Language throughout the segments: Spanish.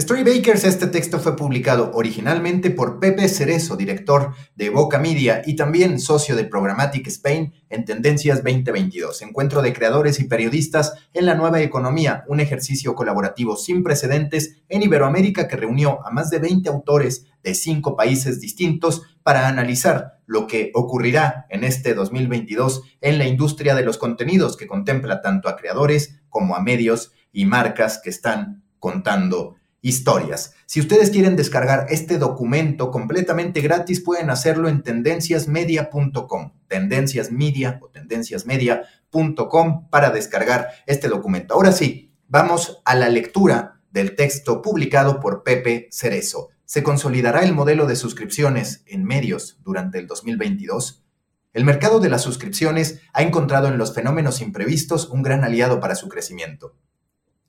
Storybakers, este texto fue publicado originalmente por Pepe Cerezo, director de Boca Media y también socio de Programmatic Spain en Tendencias 2022, encuentro de creadores y periodistas en la nueva economía, un ejercicio colaborativo sin precedentes en Iberoamérica que reunió a más de 20 autores de cinco países distintos para analizar lo que ocurrirá en este 2022 en la industria de los contenidos que contempla tanto a creadores como a medios y marcas que están contando historias. Si ustedes quieren descargar este documento completamente gratis, pueden hacerlo en tendenciasmedia.com, tendenciasmedia o tendenciasmedia.com para descargar este documento. Ahora sí, vamos a la lectura del texto publicado por Pepe Cerezo. ¿Se consolidará el modelo de suscripciones en medios durante el 2022? El mercado de las suscripciones ha encontrado en los fenómenos imprevistos un gran aliado para su crecimiento.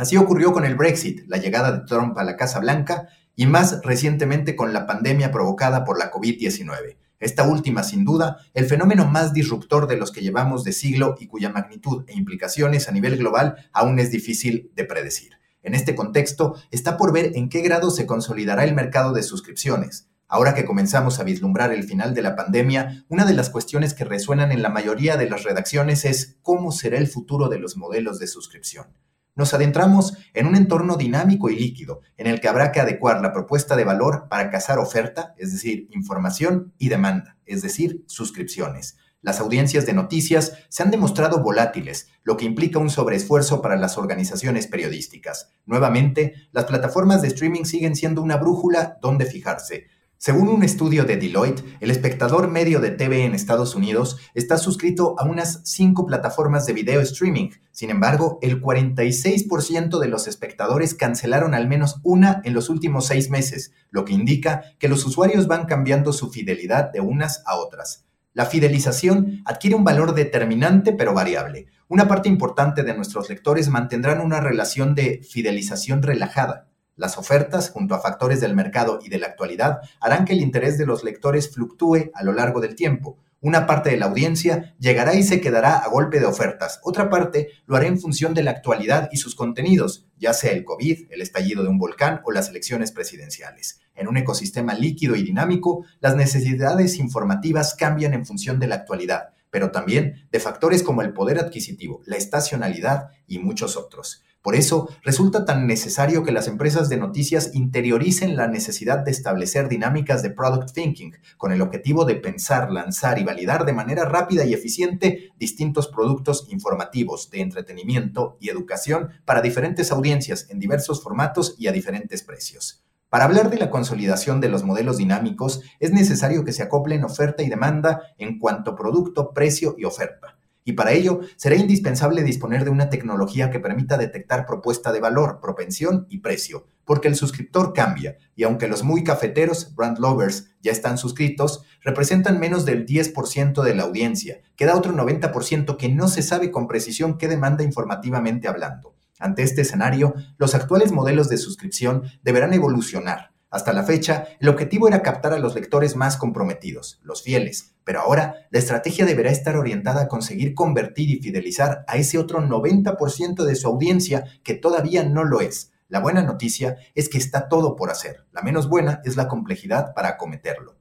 Así ocurrió con el Brexit, la llegada de Trump a la Casa Blanca y más recientemente con la pandemia provocada por la COVID-19. Esta última, sin duda, el fenómeno más disruptor de los que llevamos de siglo y cuya magnitud e implicaciones a nivel global aún es difícil de predecir. En este contexto, está por ver en qué grado se consolidará el mercado de suscripciones. Ahora que comenzamos a vislumbrar el final de la pandemia, una de las cuestiones que resuenan en la mayoría de las redacciones es cómo será el futuro de los modelos de suscripción. Nos adentramos en un entorno dinámico y líquido, en el que habrá que adecuar la propuesta de valor para cazar oferta, es decir, información, y demanda, es decir, suscripciones. Las audiencias de noticias se han demostrado volátiles, lo que implica un sobreesfuerzo para las organizaciones periodísticas. Nuevamente, las plataformas de streaming siguen siendo una brújula donde fijarse. Según un estudio de Deloitte, el espectador medio de TV en Estados Unidos está suscrito a unas cinco plataformas de video streaming. Sin embargo, el 46% de los espectadores cancelaron al menos una en los últimos seis meses, lo que indica que los usuarios van cambiando su fidelidad de unas a otras. La fidelización adquiere un valor determinante pero variable. Una parte importante de nuestros lectores mantendrán una relación de fidelización relajada las ofertas, junto a factores del mercado y de la actualidad, harán que el interés de los lectores fluctúe a lo largo del tiempo. Una parte de la audiencia llegará y se quedará a golpe de ofertas. Otra parte lo hará en función de la actualidad y sus contenidos, ya sea el COVID, el estallido de un volcán o las elecciones presidenciales. En un ecosistema líquido y dinámico, las necesidades informativas cambian en función de la actualidad, pero también de factores como el poder adquisitivo, la estacionalidad y muchos otros. Por eso resulta tan necesario que las empresas de noticias interioricen la necesidad de establecer dinámicas de product thinking con el objetivo de pensar, lanzar y validar de manera rápida y eficiente distintos productos informativos de entretenimiento y educación para diferentes audiencias en diversos formatos y a diferentes precios. Para hablar de la consolidación de los modelos dinámicos es necesario que se acoplen oferta y demanda en cuanto producto, precio y oferta. Y para ello será indispensable disponer de una tecnología que permita detectar propuesta de valor, propensión y precio, porque el suscriptor cambia, y aunque los muy cafeteros, brand lovers, ya están suscritos, representan menos del 10% de la audiencia. Queda otro 90% que no se sabe con precisión qué demanda informativamente hablando. Ante este escenario, los actuales modelos de suscripción deberán evolucionar hasta la fecha, el objetivo era captar a los lectores más comprometidos, los fieles, pero ahora la estrategia deberá estar orientada a conseguir convertir y fidelizar a ese otro 90% de su audiencia que todavía no lo es. La buena noticia es que está todo por hacer. La menos buena es la complejidad para acometerlo.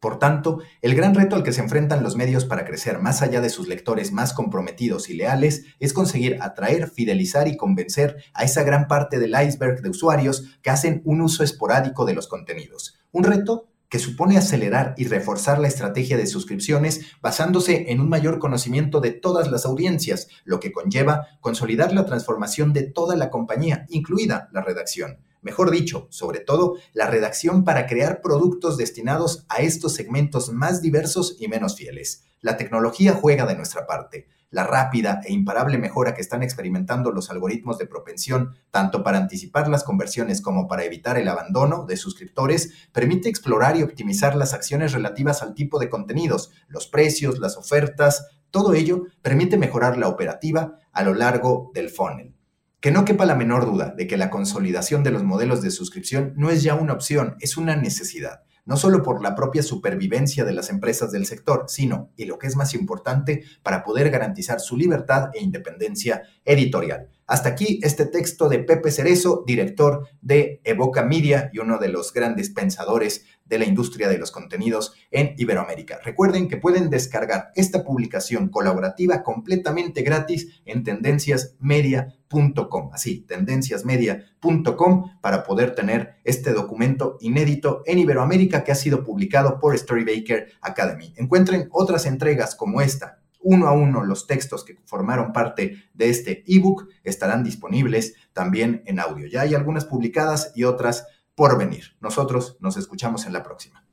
Por tanto, el gran reto al que se enfrentan los medios para crecer más allá de sus lectores más comprometidos y leales es conseguir atraer, fidelizar y convencer a esa gran parte del iceberg de usuarios que hacen un uso esporádico de los contenidos. Un reto que supone acelerar y reforzar la estrategia de suscripciones basándose en un mayor conocimiento de todas las audiencias, lo que conlleva consolidar la transformación de toda la compañía, incluida la redacción. Mejor dicho, sobre todo, la redacción para crear productos destinados a estos segmentos más diversos y menos fieles. La tecnología juega de nuestra parte la rápida e imparable mejora que están experimentando los algoritmos de propensión, tanto para anticipar las conversiones como para evitar el abandono de suscriptores, permite explorar y optimizar las acciones relativas al tipo de contenidos, los precios, las ofertas, todo ello permite mejorar la operativa a lo largo del funnel. Que no quepa la menor duda de que la consolidación de los modelos de suscripción no es ya una opción, es una necesidad no solo por la propia supervivencia de las empresas del sector, sino, y lo que es más importante, para poder garantizar su libertad e independencia editorial. Hasta aquí este texto de Pepe Cerezo, director de Evoca Media y uno de los grandes pensadores de la industria de los contenidos en Iberoamérica. Recuerden que pueden descargar esta publicación colaborativa completamente gratis en tendenciasmedia.com, así, tendenciasmedia.com para poder tener este documento inédito en Iberoamérica que ha sido publicado por Storybaker Academy. Encuentren otras entregas como esta uno a uno los textos que formaron parte de este ebook estarán disponibles también en audio. Ya hay algunas publicadas y otras por venir. Nosotros nos escuchamos en la próxima.